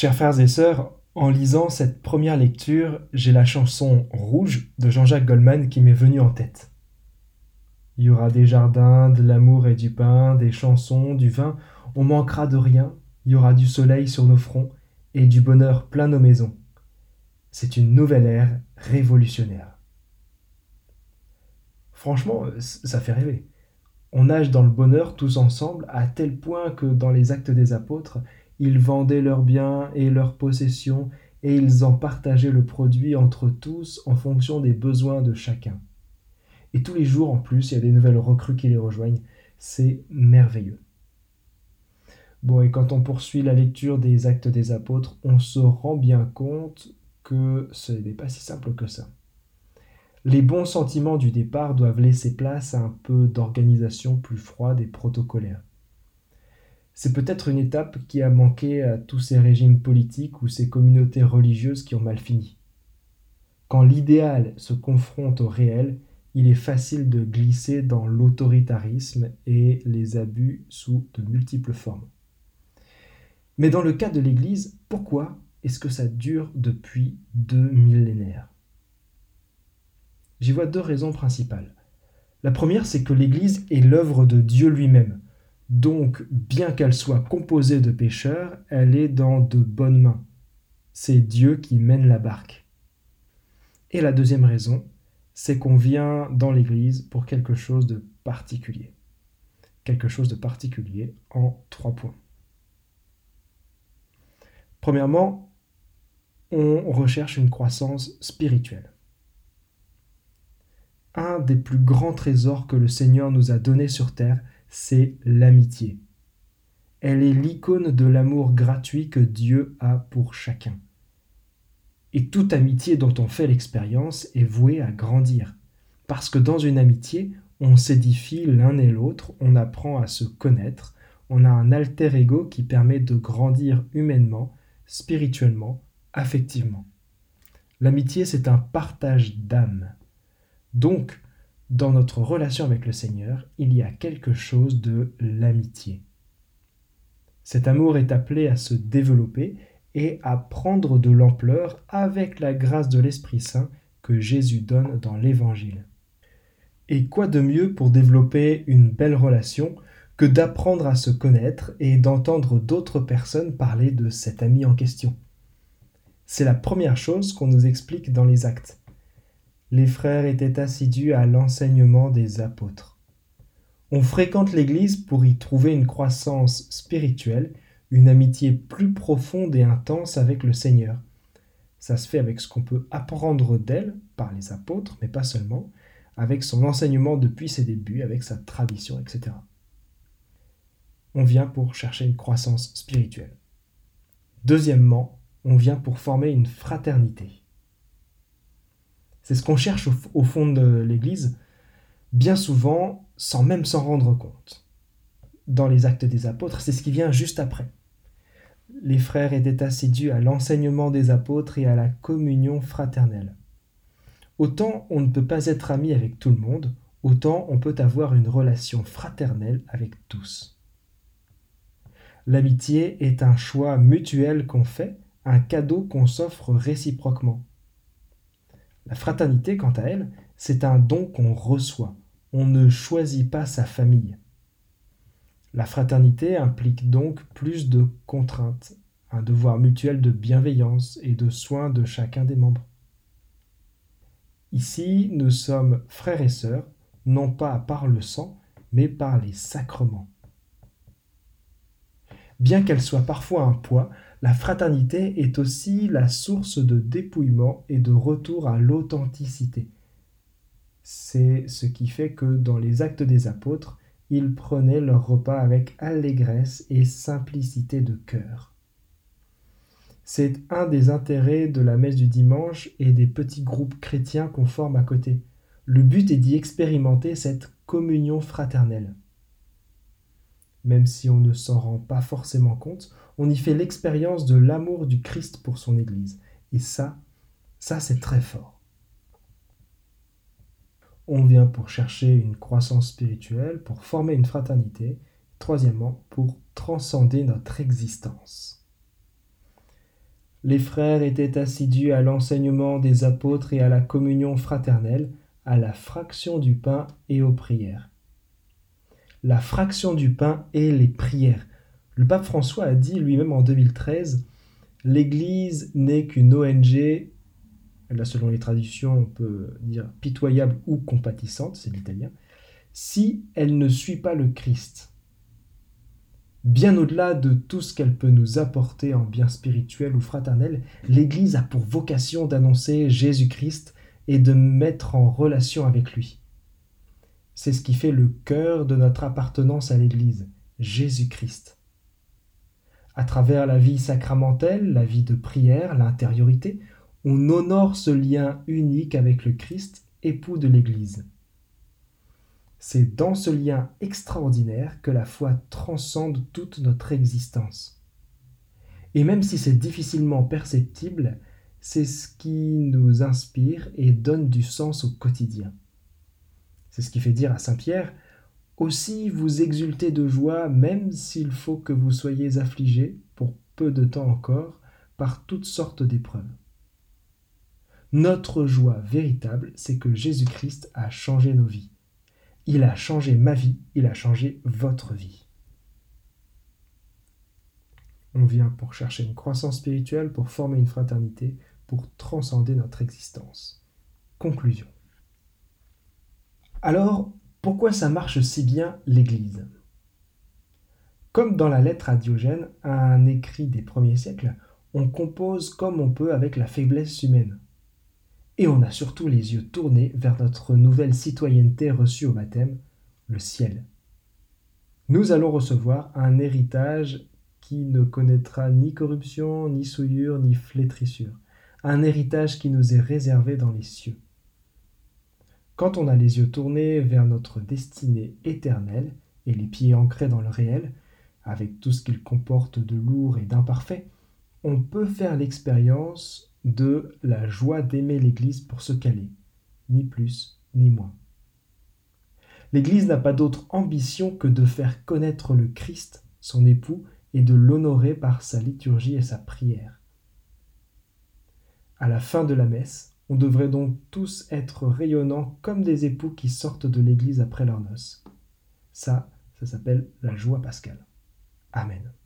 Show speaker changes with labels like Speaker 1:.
Speaker 1: Chers frères et sœurs, en lisant cette première lecture, j'ai la chanson Rouge de Jean-Jacques Goldman qui m'est venue en tête. Il y aura des jardins, de l'amour et du pain, des chansons, du vin, on manquera de rien, il y aura du soleil sur nos fronts et du bonheur plein nos maisons. C'est une nouvelle ère révolutionnaire. Franchement, ça fait rêver. On nage dans le bonheur tous ensemble à tel point que dans les actes des apôtres, ils vendaient leurs biens et leurs possessions et ils en partageaient le produit entre tous en fonction des besoins de chacun. Et tous les jours en plus, il y a des nouvelles recrues qui les rejoignent. C'est merveilleux. Bon, et quand on poursuit la lecture des actes des apôtres, on se rend bien compte que ce n'est pas si simple que ça. Les bons sentiments du départ doivent laisser place à un peu d'organisation plus froide et protocolaire. C'est peut-être une étape qui a manqué à tous ces régimes politiques ou ces communautés religieuses qui ont mal fini. Quand l'idéal se confronte au réel, il est facile de glisser dans l'autoritarisme et les abus sous de multiples formes. Mais dans le cas de l'Église, pourquoi est-ce que ça dure depuis deux millénaires? J'y vois deux raisons principales. La première, c'est que l'Église est l'œuvre de Dieu lui-même. Donc, bien qu'elle soit composée de pécheurs, elle est dans de bonnes mains. C'est Dieu qui mène la barque. Et la deuxième raison, c'est qu'on vient dans l'Église pour quelque chose de particulier. Quelque chose de particulier en trois points. Premièrement, on recherche une croissance spirituelle. Un des plus grands trésors que le Seigneur nous a donnés sur terre, c'est l'amitié. Elle est l'icône de l'amour gratuit que Dieu a pour chacun. Et toute amitié dont on fait l'expérience est vouée à grandir. Parce que dans une amitié, on s'édifie l'un et l'autre, on apprend à se connaître, on a un alter ego qui permet de grandir humainement, spirituellement, affectivement. L'amitié, c'est un partage d'âme. Donc, dans notre relation avec le Seigneur, il y a quelque chose de l'amitié. Cet amour est appelé à se développer et à prendre de l'ampleur avec la grâce de l'Esprit Saint que Jésus donne dans l'Évangile. Et quoi de mieux pour développer une belle relation que d'apprendre à se connaître et d'entendre d'autres personnes parler de cet ami en question? C'est la première chose qu'on nous explique dans les actes les frères étaient assidus à l'enseignement des apôtres. On fréquente l'Église pour y trouver une croissance spirituelle, une amitié plus profonde et intense avec le Seigneur. Ça se fait avec ce qu'on peut apprendre d'elle par les apôtres, mais pas seulement, avec son enseignement depuis ses débuts, avec sa tradition, etc. On vient pour chercher une croissance spirituelle. Deuxièmement, on vient pour former une fraternité. C'est ce qu'on cherche au, fond de l'Église, bien souvent sans même s'en rendre compte. Dans les actes des apôtres, c'est ce qui vient juste après. Les frères étaient assidus à l'enseignement des apôtres et à la communion fraternelle. Autant on ne peut pas être ami avec tout le monde, autant on peut avoir une relation fraternelle avec tous. L'amitié est un choix mutuel qu'on fait, un cadeau qu'on s'offre réciproquement. La fraternité, quant à elle, c'est un don qu'on reçoit. On ne choisit pas sa famille. La fraternité implique donc plus de contraintes, un devoir mutuel de bienveillance et de soin de chacun des membres. Ici, nous sommes frères et sœurs, non pas par le sang, mais par les sacrements. Bien qu'elle soit parfois un poids, la fraternité est aussi la source de dépouillement et de retour à l'authenticité. C'est ce qui fait que dans les actes des apôtres, ils prenaient leur repas avec allégresse et simplicité de cœur. C'est un des intérêts de la messe du dimanche et des petits groupes chrétiens qu'on forme à côté. Le but est d'y expérimenter cette communion fraternelle. Même si on ne s'en rend pas forcément compte, on y fait l'expérience de l'amour du Christ pour son Église. Et ça, ça c'est très fort. On vient pour chercher une croissance spirituelle, pour former une fraternité, troisièmement, pour transcender notre existence. Les frères étaient assidus à l'enseignement des apôtres et à la communion fraternelle, à la fraction du pain et aux prières. La fraction du pain et les prières. Le pape François a dit lui-même en 2013 L'Église n'est qu'une ONG, là selon les traditions on peut dire pitoyable ou compatissante, c'est l'italien, si elle ne suit pas le Christ. Bien au-delà de tout ce qu'elle peut nous apporter en bien spirituel ou fraternel, l'Église a pour vocation d'annoncer Jésus-Christ et de mettre en relation avec lui. C'est ce qui fait le cœur de notre appartenance à l'Église, Jésus-Christ. À travers la vie sacramentelle, la vie de prière, l'intériorité, on honore ce lien unique avec le Christ, époux de l'Église. C'est dans ce lien extraordinaire que la foi transcende toute notre existence. Et même si c'est difficilement perceptible, c'est ce qui nous inspire et donne du sens au quotidien. C'est ce qui fait dire à Saint Pierre Aussi vous exultez de joie, même s'il faut que vous soyez affligés, pour peu de temps encore, par toutes sortes d'épreuves. Notre joie véritable, c'est que Jésus-Christ a changé nos vies. Il a changé ma vie, il a changé votre vie. On vient pour chercher une croissance spirituelle, pour former une fraternité, pour transcender notre existence. Conclusion. Alors, pourquoi ça marche si bien l'Église? Comme dans la lettre à Diogène, un écrit des premiers siècles, on compose comme on peut avec la faiblesse humaine et on a surtout les yeux tournés vers notre nouvelle citoyenneté reçue au baptême, le ciel. Nous allons recevoir un héritage qui ne connaîtra ni corruption, ni souillure, ni flétrissure, un héritage qui nous est réservé dans les cieux. Quand on a les yeux tournés vers notre destinée éternelle et les pieds ancrés dans le réel, avec tout ce qu'il comporte de lourd et d'imparfait, on peut faire l'expérience de la joie d'aimer l'Église pour ce qu'elle est, ni plus ni moins. L'Église n'a pas d'autre ambition que de faire connaître le Christ, son époux, et de l'honorer par sa liturgie et sa prière. À la fin de la messe, on devrait donc tous être rayonnants comme des époux qui sortent de l'Église après leur noces. Ça, ça s'appelle la joie pascale. Amen.